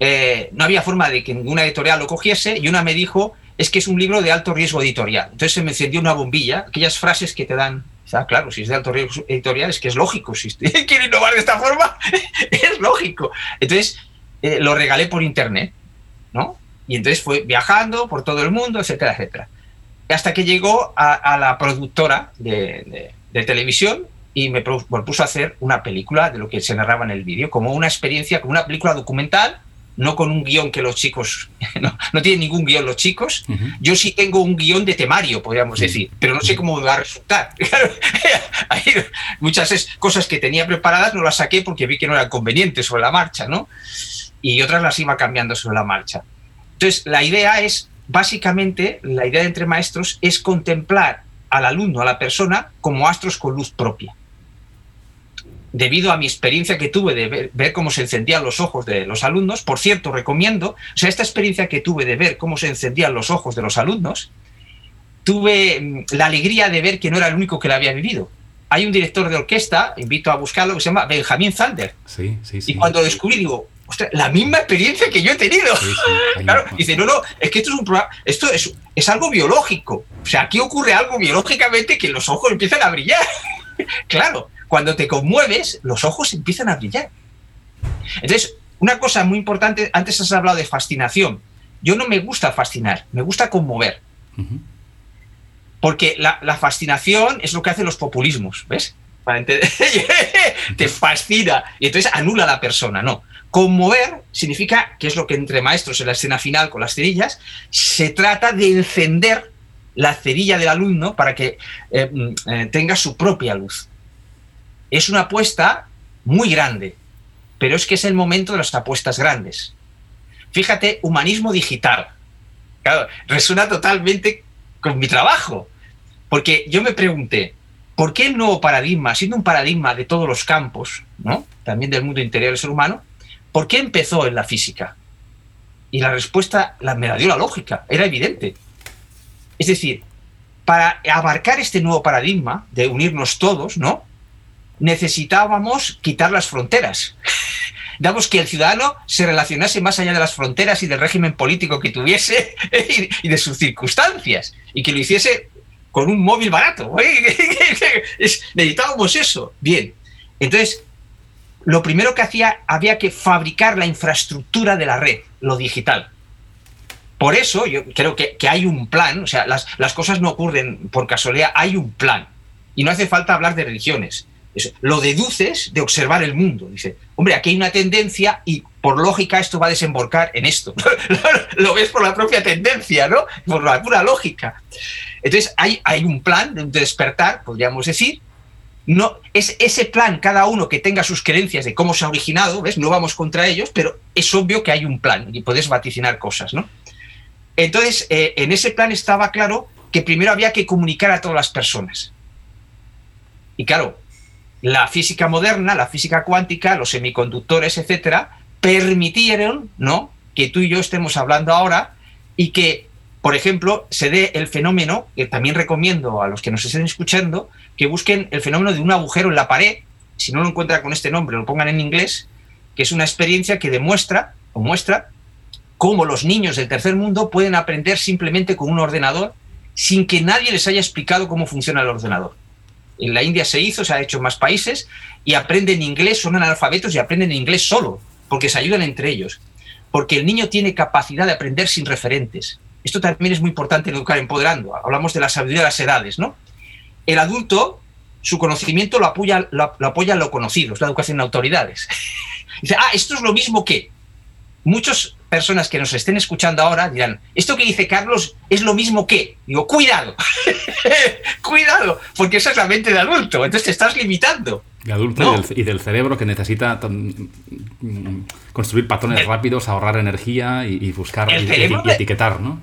eh, no había forma de que ninguna editorial lo cogiese y una me dijo, es que es un libro de alto riesgo editorial. Entonces se me encendió una bombilla, aquellas frases que te dan, claro, si es de alto riesgo editorial es que es lógico, si quiere innovar de esta forma, es lógico. Entonces eh, lo regalé por internet, ¿no? Y entonces fue viajando por todo el mundo, etcétera, etcétera. Hasta que llegó a, la productora de, televisión y me propuso hacer una película de lo que se narraba en el vídeo, como una experiencia, como una película documental no con un guion que los chicos, no, tienen ningún guion los chicos. Yo sí tengo un guion de temario, podríamos decir, pero no sé cómo me va a resultar. Hay muchas cosas que tenía preparadas no las saqué porque vi que no eran convenientes sobre la marcha, ¿no? Y otras las iba cambiando sobre la marcha. Entonces, la idea es, básicamente, la idea de entre maestros es contemplar al alumno, a la persona, como astros con luz propia debido a mi experiencia que tuve de ver, cómo se encendían los ojos de los alumnos. Por cierto, recomiendo, o sea, esta experiencia que tuve de ver cómo se encendían los ojos de los alumnos, tuve mm, la alegría de ver que no era el único que la había vivido. Hay un director de orquesta, invito a buscarlo, que se llama Benjamin Zander. Sí, sí, sí. Y cuando lo descubrí, digo, ostras, la misma experiencia que yo he tenido. claro, dice, no, no, es que esto es un programa, esto es, es algo biológico. O sea, aquí ocurre algo biológicamente que los ojos empiezan a brillar. claro, cuando te conmueves, los ojos empiezan a brillar. Entonces, una cosa muy importante, antes has hablado de fascinación. Yo no me gusta fascinar, me gusta conmover. Porque la, fascinación es lo que hacen los populismos, ¿ves? te fascina y entonces anula a la persona, no. Conmover significa, que es lo que entre maestros en la escena final con las cerillas, se trata de encender la cerilla del alumno para que eh, mm, eh, tenga su propia luz es una apuesta muy grande, pero es que es el momento de las apuestas grandes. Fíjate, humanismo digital. Claro, resuena totalmente con mi trabajo, porque yo me pregunté, ¿por qué el nuevo paradigma, siendo un paradigma de todos los campos, ¿no? también del mundo interior del ser humano, ¿por qué empezó en la física? Y la respuesta la, me la dio la lógica, era evidente. Es decir, para abarcar este nuevo paradigma de unirnos todos, ¿no? necesitábamos quitar las fronteras. Damos que el ciudadano se relacionase más allá de las fronteras y del régimen político que tuviese y de sus circunstancias, y que lo hiciese con un móvil barato. Necesitábamos eso. Bien, entonces, lo primero que hacía, había que fabricar la infraestructura de la red, lo digital. Por eso yo creo que, hay un plan, o sea, las, las cosas no ocurren por casualidad, hay un plan. Y no hace falta hablar de religiones lo deduces de observar el mundo. Dice, hombre, aquí hay una tendencia y por lógica esto va a desembocar en esto. lo ves por la propia tendencia, ¿no? Por la pura lógica. Entonces hay, hay un plan de despertar, podríamos decir. No, es ese plan, cada uno que tenga sus creencias de cómo se ha originado, ¿ves? No vamos contra ellos, pero es obvio que hay un plan y puedes vaticinar cosas, ¿no? Entonces, eh, en ese plan estaba claro que primero había que comunicar a todas las personas. Y claro, la física moderna, la física cuántica, los semiconductores, etcétera, permitieron, ¿no? Que tú y yo estemos hablando ahora y que, por ejemplo, se dé el fenómeno, que también recomiendo a los que nos estén escuchando, que busquen el fenómeno de un agujero en la pared, si no lo encuentran con este nombre, lo pongan en inglés, que es una experiencia que demuestra o muestra cómo los niños del tercer mundo pueden aprender simplemente con un ordenador sin que nadie les haya explicado cómo funciona el ordenador. En la India se hizo, se ha hecho en más países y aprenden inglés, son analfabetos y aprenden inglés solo, porque se ayudan entre ellos. Porque el niño tiene capacidad de aprender sin referentes. Esto también es muy importante en educar empoderando. Hablamos de la sabiduría de las edades, ¿no? El adulto, su conocimiento lo apoya, lo, apoya en lo conocido, es la educación en autoridades. Dice, ah, esto es lo mismo que. Muchas personas que nos estén escuchando ahora dirán, esto que dice Carlos es lo mismo que. Digo, cuidado, cuidado, porque esa es la mente de adulto, entonces te estás limitando. De adulto y, del, cerebro que necesita mm, construir patrones rápidos, ahorrar energía y, buscar y, etiquetar, ¿no?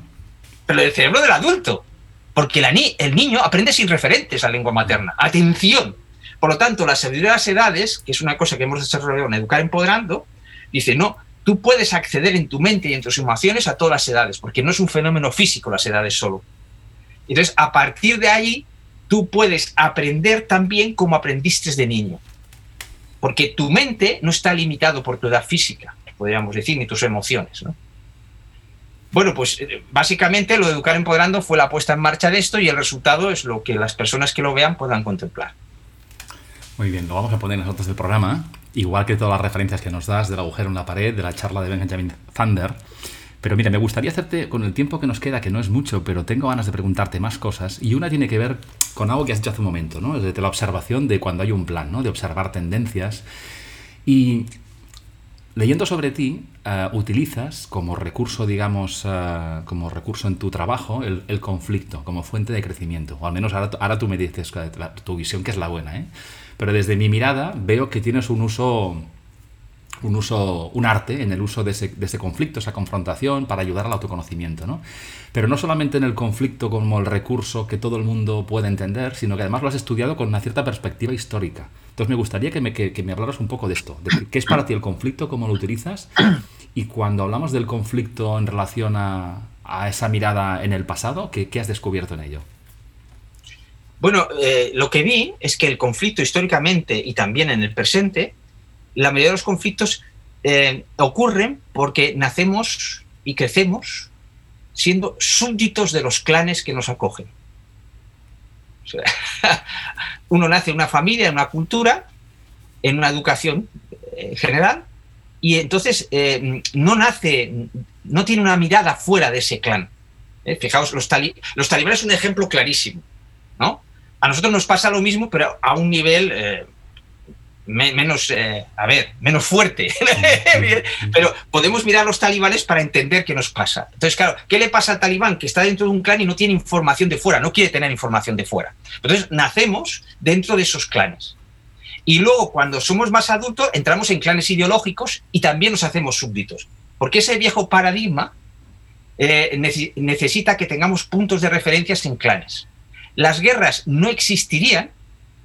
Pero el cerebro del adulto, porque el niño aprende sin referentes a lengua materna. Atención. Por lo tanto, la sabiduría de las edades, que es una cosa que hemos desarrollado en Educar Empoderando, dice, no, tú puedes acceder en tu mente y en tus emociones a todas las edades, porque no es un fenómeno físico las edades solo. Entonces, a partir de ahí, tú puedes aprender también como aprendiste de niño. Porque tu mente no está limitado por tu edad física, podríamos decir, ni tus emociones. Bueno, pues eh, básicamente lo de Educar Empoderando fue la puesta en marcha de esto y el resultado es lo que las personas que lo vean puedan contemplar. Muy bien, lo vamos a poner en las notas del programa, igual que todas las referencias que nos das del agujero en la pared, de la charla de Benjamin Thunder. Pero mira, me gustaría hacerte, con el tiempo que nos queda, que no es mucho, pero tengo ganas de preguntarte más cosas, y una tiene que ver con algo que has dicho hace un momento, ¿no? Desde la observación de cuando hay un plan, ¿no? De observar tendencias. Y leyendo sobre ti, eh, utilizas como recurso, digamos, eh, como recurso en tu trabajo, el, conflicto como fuente de crecimiento. O al menos ahora, ahora tú me dices tu visión, que es la buena, ¿eh? Pero desde mi mirada veo que tienes un uso un uso, un arte en el uso de ese, conflicto, esa confrontación, para ayudar al autoconocimiento, ¿no? Pero no solamente en el conflicto como el recurso que todo el mundo puede entender, sino que además lo has estudiado con una cierta perspectiva histórica. Entonces me gustaría que me, que, me hablaras un poco de esto, de qué es para ti el conflicto, cómo lo utilizas, y cuando hablamos del conflicto en relación a, esa mirada en el pasado, ¿qué, has descubierto en ello? Bueno, eh, lo que vi es que el conflicto históricamente y también en el presente la mayoría de los conflictos eh, ocurren porque nacemos y crecemos siendo súbditos de los clanes que nos acogen. uno nace en una familia, en una cultura, en una educación eh, general, y entonces eh, no nace, no tiene una mirada fuera de ese clan. Fijaos, los, los talibanes es un ejemplo clarísimo. ¿no? A nosotros nos pasa lo mismo, pero a un nivel menos, eh, a ver, menos fuerte. Pero podemos mirar a los talibanes para entender qué nos pasa. Entonces, claro, ¿qué le pasa al talibán que está dentro de un clan y no tiene información de fuera, no quiere tener información de fuera? Entonces, nacemos dentro de esos clanes. Y luego, cuando somos más adultos, entramos en clanes ideológicos y también nos hacemos súbditos. Porque ese viejo paradigma eh, necesita que tengamos puntos de referencias en clanes. Las guerras no existirían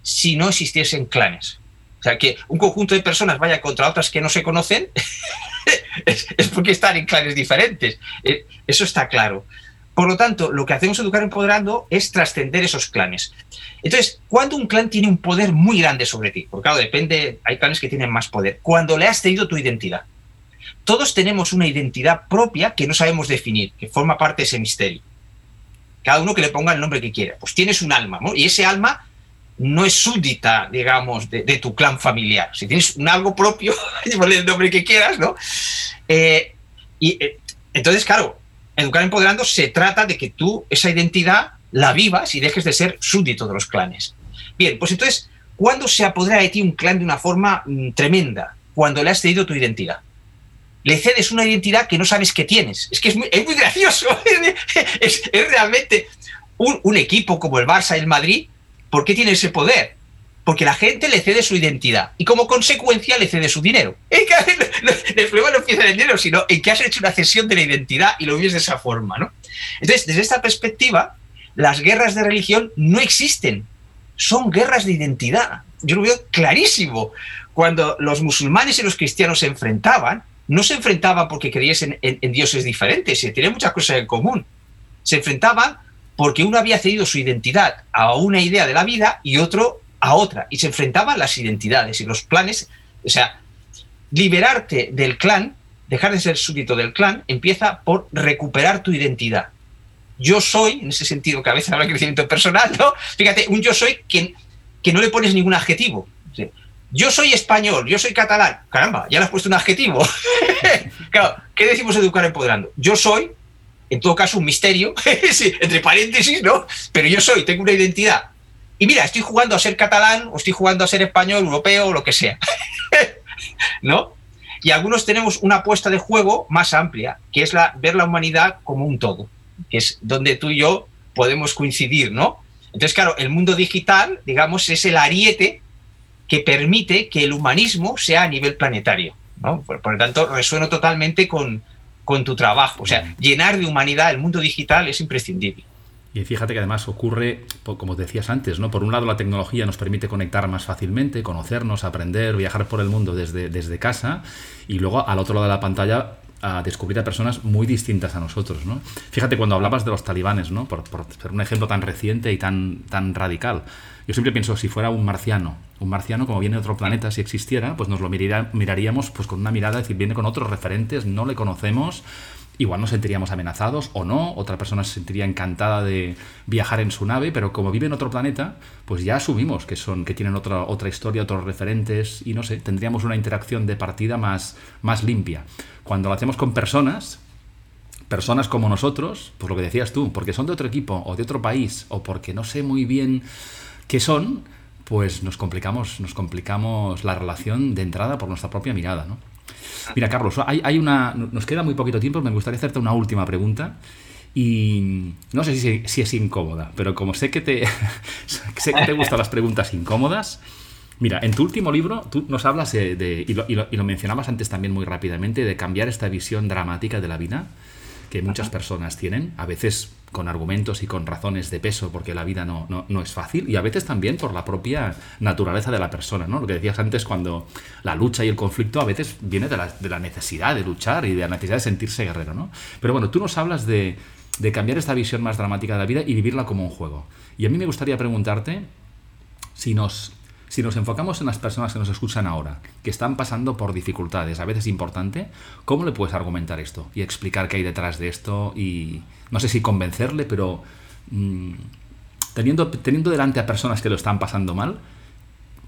si no existiesen clanes. Sea, que un conjunto de personas vaya contra otras que no se conocen es, porque están en clanes diferentes. Eh, eso está claro. Por lo tanto, lo que hacemos Educar Empoderando es trascender esos clanes. Entonces, cuando un clan tiene un poder muy grande sobre ti, porque claro, depende, hay clanes que tienen más poder, cuando le has cedido tu identidad. Todos tenemos una identidad propia que no sabemos definir, que forma parte de ese misterio. Cada uno que le ponga el nombre que quiera. Pues tienes un alma, ¿no? Y ese alma no es súbdita, digamos, de, tu clan familiar. Si tienes un algo propio, ponle el nombre que quieras, ¿no? Eh, y eh, entonces, claro, educar empoderando se trata de que tú esa identidad la vivas y dejes de ser súbdito de los clanes. Bien, pues entonces, ¿cuándo se apodera de ti un clan de una forma mm, tremenda? Cuando le has cedido tu identidad. Le cedes una identidad que no sabes que tienes. Es que es muy, gracioso. es, realmente un, un, equipo como el Barça y el Madrid. ¿Por qué tiene ese poder? Porque la gente le cede su identidad y como consecuencia le cede su dinero. El problema no empieza en el dinero, sino que has hecho una cesión de la identidad y lo vives de esa forma. ¿no? Entonces, desde esta perspectiva, las guerras de religión no existen, son guerras de identidad. Yo lo veo clarísimo. Cuando los musulmanes y los cristianos se enfrentaban, no se enfrentaban porque creyesen en, dioses diferentes, se tenían muchas cosas en común. Se enfrentaban porque uno había cedido su identidad a una idea de la vida y otro a otra. Y se enfrentaban las identidades y los planes. O sea, liberarte del clan, dejar de ser súbdito del clan, empieza por recuperar tu identidad yo soy, en ese sentido que a veces habla de crecimiento personal, ¿no? Fíjate, un yo soy que, que no le pones ningún adjetivo. Yo soy español, yo soy catalán. Caramba, ya le has puesto un adjetivo. claro, ¿qué decimos educar empoderando? Yo soy, en todo caso, un misterio, entre paréntesis, ¿no? Pero yo soy, tengo una identidad. Y mira, estoy jugando a ser catalán, o estoy jugando a ser español, europeo, o lo que sea. ¿No? Y algunos tenemos una apuesta de juego más amplia, que es la, ver la humanidad como un todo que es donde tú y yo podemos coincidir, ¿no? Entonces, claro, el mundo digital, digamos, es el ariete que permite que el humanismo sea a nivel planetario. ¿no? Por, lo tanto, resueno totalmente con, con tu trabajo. O sea, llenar de humanidad el mundo digital es imprescindible. Y fíjate que además ocurre, como decías antes, ¿no? Por un lado la tecnología nos permite conectar más fácilmente, conocernos, aprender, viajar por el mundo desde, desde casa y luego al otro lado de la pantalla a descubrir a personas muy distintas a nosotros. ¿no? Fíjate cuando hablabas de los talibanes, ¿no? por, ser un ejemplo tan reciente y tan, tan radical. Yo siempre pienso, si fuera un marciano, un marciano como viene de otro planeta, si existiera, pues nos lo miraríamos pues, con una mirada, es decir, viene con otros referentes, no le conocemos, igual nos sentiríamos amenazados o no, otra persona se sentiría encantada de viajar en su nave, pero como vive en otro planeta, pues ya asumimos que son que tienen otra otra historia, otros referentes y no sé, tendríamos una interacción de partida más más limpia. Cuando lo hacemos con personas, personas como nosotros, pues lo que decías tú, porque son de otro equipo o de otro país o porque no sé muy bien qué son, pues nos complicamos, nos complicamos la relación de entrada por nuestra propia mirada, ¿no? Mira, Carlos, hay, una. Nos queda muy poquito tiempo, me gustaría hacerte una última pregunta. Y no sé si, es incómoda, pero como sé que te, sé que te gustan las preguntas incómodas, mira, en tu último libro tú nos hablas de, y, lo, mencionabas antes también muy rápidamente, de cambiar esta visión dramática de la vida que muchas personas tienen, a veces con argumentos y con razones de peso, porque la vida no, no, es fácil, y a veces también por la propia naturaleza de la persona, ¿no? Lo que decías antes, cuando la lucha y el conflicto a veces viene de la, de la necesidad de luchar y de la necesidad de sentirse guerrero, ¿no? Pero bueno, tú nos hablas de, de cambiar esta visión más dramática de la vida y vivirla como un juego. Y a mí me gustaría preguntarte si nos si nos enfocamos en las personas que nos escuchan ahora, que están pasando por dificultades, a veces importante, ¿cómo le puedes argumentar esto y explicar qué hay detrás de esto? Y no sé si convencerle, pero mm, teniendo, teniendo delante a personas que lo están pasando mal,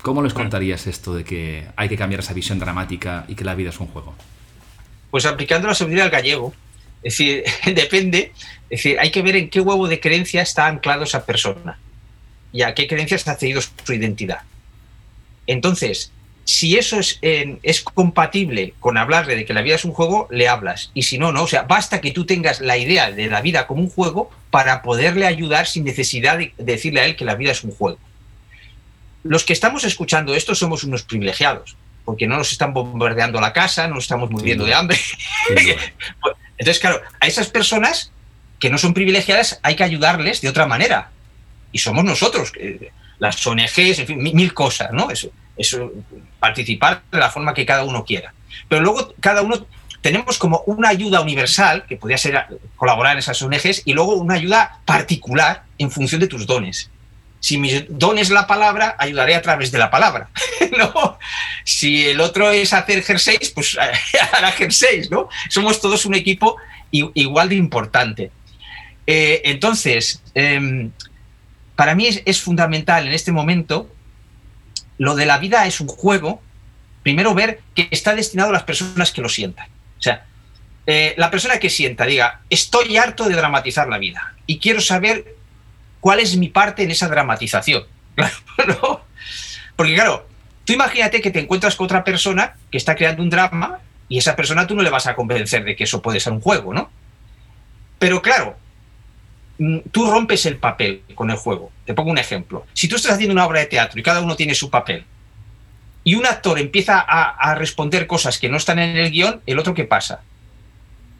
¿cómo les contarías esto de que hay que cambiar esa visión dramática y que la vida es un juego? Pues aplicando la sabiduría al gallego. Es decir, depende. Es decir, hay que ver en qué huevo de creencia está anclado esa persona y a qué creencias ha cedido su identidad. Entonces, si eso es, es, compatible con hablarle de que la vida es un juego, le hablas. Y si no, no. O sea, basta que tú tengas la idea de la vida como un juego para poderle ayudar sin necesidad de decirle a él que la vida es un juego. Los que estamos escuchando esto somos unos privilegiados, porque no nos están bombardeando la casa, no nos estamos muriendo de hambre. Entonces, claro, a esas personas que no son privilegiadas hay que ayudarles de otra manera. Y somos nosotros las ONGs, en fin, mil cosas, ¿no? Eso, eso, participar de la forma que cada uno quiera. Pero luego cada uno tenemos como una ayuda universal, que podría ser colaborar en esas ONGs, y luego una ayuda particular en función de tus dones. Si mi don es la palabra, ayudaré a través de la palabra. ¿no? Si el otro es hacer jerseys, pues hará jerseys, ¿no? Somos todos un equipo igual de importante. Eh, entonces, em, para mí es, fundamental en este momento, lo de la vida es un juego, primero ver que está destinado a las personas que lo sientan. O sea, eh, la persona que sienta, diga, estoy harto de dramatizar la vida y quiero saber cuál es mi parte en esa dramatización. Porque claro, tú imagínate que te encuentras con otra persona que está creando un drama y esa persona tú no le vas a convencer de que eso puede ser un juego, ¿no? Pero claro, tú rompes el papel con el juego. Te pongo un ejemplo. Si tú estás haciendo una obra de teatro y cada uno tiene su papel, y un actor empieza a, responder cosas que no están en el guion, ¿el otro qué pasa?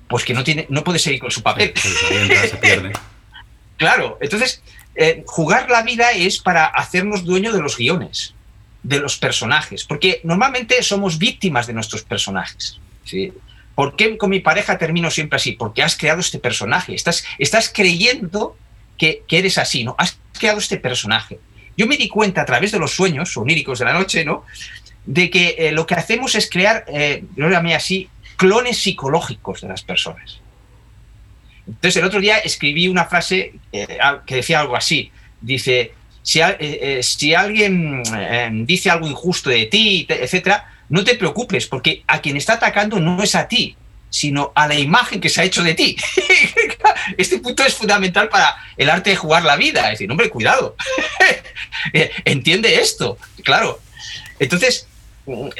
Pues que no, tiene, no puede seguir con su papel. se pierde. claro, entonces, eh, jugar la vida es para hacernos dueño de los guiones, de los personajes, porque normalmente somos víctimas de nuestros personajes. ¿sí? ¿Por qué con mi pareja termino siempre así? Porque has creado este personaje, estás, creyendo que, eres así, ¿no? Has creado este personaje. Yo me di cuenta a través de los sueños oníricos de la noche, ¿no? De que eh, lo que hacemos es crear, eh, así, clones psicológicos de las personas. Entonces, el otro día escribí una frase eh, que decía algo así. Dice, si, si alguien dice algo injusto de ti, etcétera, no te preocupes, porque a quien está atacando no es a ti, sino a la imagen que se ha hecho de ti. este punto es fundamental para el arte de jugar la vida. Es decir, hombre, cuidado. Entiende esto, claro. Entonces,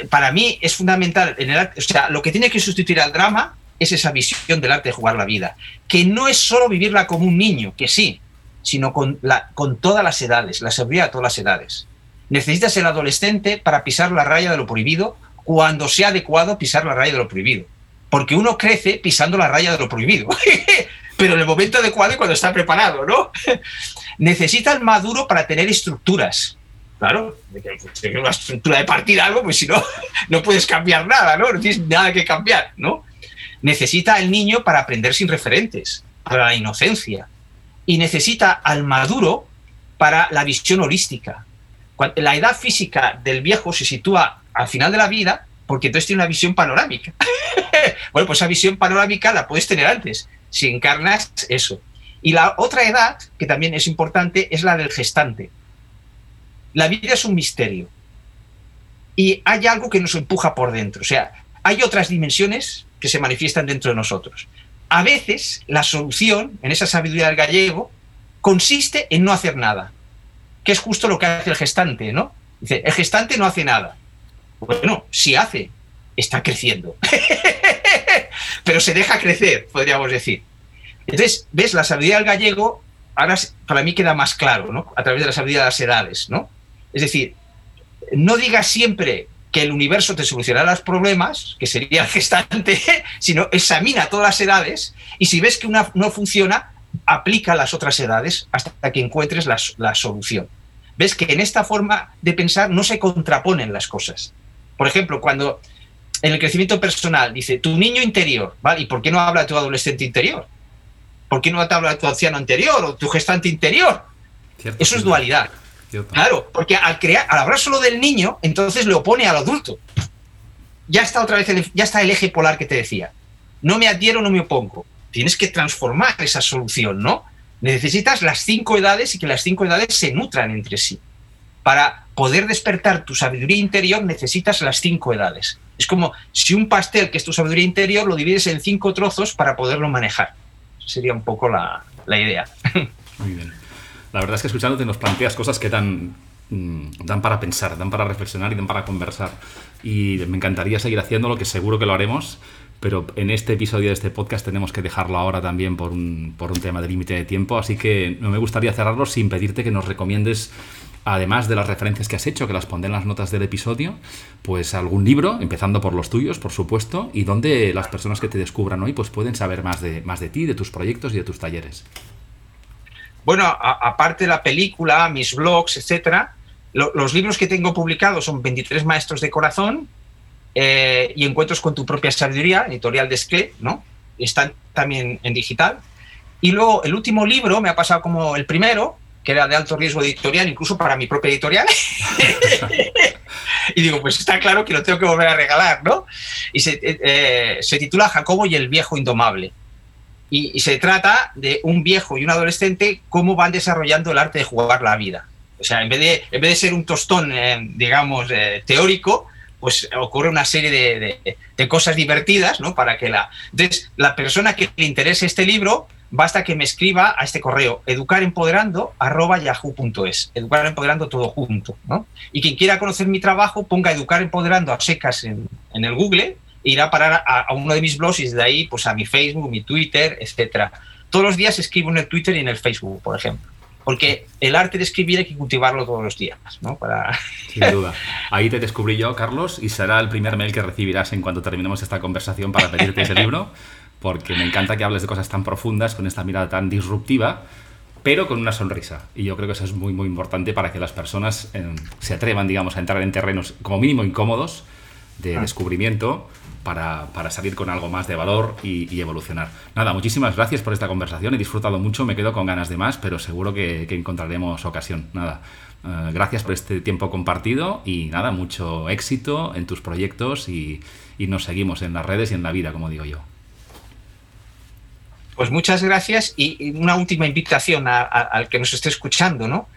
para mí es fundamental en el arte, o sea, lo que tiene que sustituir al drama es esa visión del arte de jugar la vida, que no es solo vivirla como un niño, que sí, sino con, con todas las edades, la seguridad de todas las edades. Necesitas el adolescente para pisar la raya de lo prohibido cuando sea adecuado pisar la raya de lo prohibido. Porque uno crece pisando la raya de lo prohibido. Pero en el momento adecuado y cuando está preparado, ¿no? Necesita el maduro para tener estructuras. Claro, una estructura de partida algo, pues si no, no puedes cambiar nada, ¿no? No tienes nada que cambiar, ¿no? Necesita el niño para aprender sin referentes, para la inocencia. Y necesita al maduro para la visión holística, la edad física del viejo se sitúa al final de la vida porque entonces tiene una visión panorámica. bueno, pues esa visión panorámica la puedes tener antes, si encarnas eso. Y la otra edad, que también es importante, es la del gestante. La vida es un misterio. Y hay algo que nos empuja por dentro. O sea, hay otras dimensiones que se manifiestan dentro de nosotros. A veces la solución, en esa sabiduría del gallego, consiste en no hacer nada que es justo lo que hace el gestante, ¿no? Dice, el gestante no hace nada. Bueno, si hace, está creciendo. Pero se deja crecer, podríamos decir. Entonces, ves, la sabiduría del gallego ahora para mí queda más claro, ¿no? A través de la sabiduría de las edades, ¿no? Es decir, no digas siempre que el universo te solucionará los problemas, que sería el gestante, sino examina todas las edades y si ves que una no funciona, aplica las otras edades hasta que encuentres la solución ves que en esta forma de pensar no se contraponen las cosas. Por ejemplo, cuando en el crecimiento personal dice tu niño interior, ¿vale? ¿Y por qué no habla tu adolescente interior? ¿Por qué no te habla tu anciano interior o tu gestante interior? Eso es dualidad. Claro, porque al crear, al hablar solo del niño, entonces le opone al adulto. Ya está otra vez el, ya está el eje polar que te decía. No me adhiero, no me opongo. Tienes que transformar esa solución, ¿no? Necesitas las cinco edades y que las cinco edades se nutran entre sí. Para poder despertar tu sabiduría interior necesitas las cinco edades. Es como si un pastel, que es tu sabiduría interior, lo divides en cinco trozos para poderlo manejar. Sería un poco la, idea. Muy bien. La verdad es que escuchándote nos planteas cosas que dan, mm, dan para pensar, dan para reflexionar y dan para conversar. Y me encantaría seguir haciéndolo, que seguro que lo haremos pero en este episodio de este podcast tenemos que dejarlo ahora también por un, por un tema de límite de tiempo, así que no me gustaría cerrarlo sin pedirte que nos recomiendes, además de las referencias que has hecho, que las pondré en las notas del episodio, pues algún libro, empezando por los tuyos, por supuesto, y donde las personas que te descubran hoy pues pueden saber más de, más de ti, de tus proyectos y de tus talleres. Bueno, aparte de la película, mis blogs, etcétera, los libros que tengo publicados son 23 Maestros de Corazón, eh, y Encuentros con tu propia sabiduría, editorial de Escle, ¿no? Están también en digital. Y luego el último libro me ha pasado como el primero, que era de alto riesgo editorial, incluso para mi propia editorial. y digo, pues está claro que lo tengo que volver a regalar, ¿no? Y se, eh, eh, se titula Jacobo y el viejo indomable. Y, se trata de un viejo y un adolescente, cómo van desarrollando el arte de jugar la vida. O sea, en vez de, en vez de ser un tostón, digamos, teórico, pues ocurre una serie de, cosas divertidas, ¿no? Para que la... Entonces, la persona que le interese este libro basta que me escriba a este correo educarempoderando@yahoo.es, educar empoderando todo junto, ¿no? Y quien quiera conocer mi trabajo, ponga educar empoderando a secas en, el Google e irá a parar a, uno de mis blogs y desde ahí pues a mi Facebook, mi Twitter, etcétera. Todos los días escribo en el Twitter y en el Facebook, por ejemplo. Porque el arte de escribir hay que cultivarlo todos los días, ¿no? Para... Sin duda. Ahí te descubrí yo, Carlos, y será el primer mail que recibirás en cuanto terminemos esta conversación para pedirte ese libro porque me encanta que hables de cosas tan profundas, con esta mirada tan disruptiva, pero con una sonrisa. Y yo creo que eso es muy, muy importante para que las personas eh, se atrevan, digamos, a entrar en terrenos como mínimo incómodos de ah. descubrimiento para, salir con algo más de valor y, evolucionar. Nada, muchísimas gracias por esta conversación, he disfrutado mucho, me quedo con ganas de más, pero seguro que, encontraremos ocasión. Nada, eh, gracias por este tiempo compartido y nada, mucho éxito en tus proyectos y nos seguimos en las redes y en la vida, como digo yo. Pues muchas gracias y una última invitación al que nos esté escuchando, ¿no?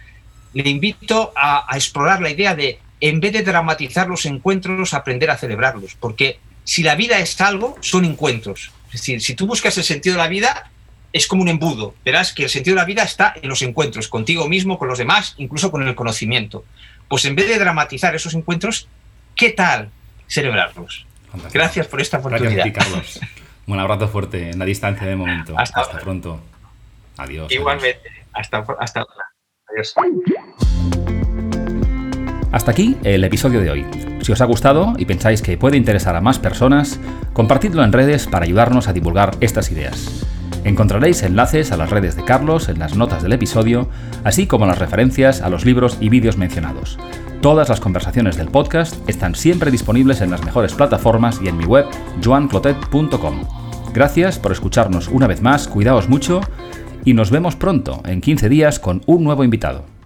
Le invito a, explorar la idea de, en vez de dramatizar los encuentros, aprender a celebrarlos, porque si la vida es algo, son encuentros. Es decir, si tú buscas el sentido de la vida, es como un embudo. Verás que el sentido de la vida está en los encuentros, contigo mismo, con los demás, incluso con el conocimiento. Pues en vez de dramatizar esos encuentros, ¿qué tal celebrarlos? Gracias por esta oportunidad. Gracias Un abrazo fuerte en la distancia de momento. Hasta, pronto. Adiós. Igualmente. Hasta, hasta Adiós. Hasta aquí el episodio de hoy. Si os ha gustado y pensáis que puede interesar a más personas, compartidlo en redes para ayudarnos a divulgar estas ideas. Encontraréis enlaces a las redes de Carlos en las notas del episodio, así como las referencias a los libros y vídeos mencionados. Todas las conversaciones del podcast están siempre disponibles en las mejores plataformas y en mi web joanclotet.com. Gracias por escucharnos una vez más, cuidaos mucho y nos vemos pronto, en 15 días, con un nuevo invitado.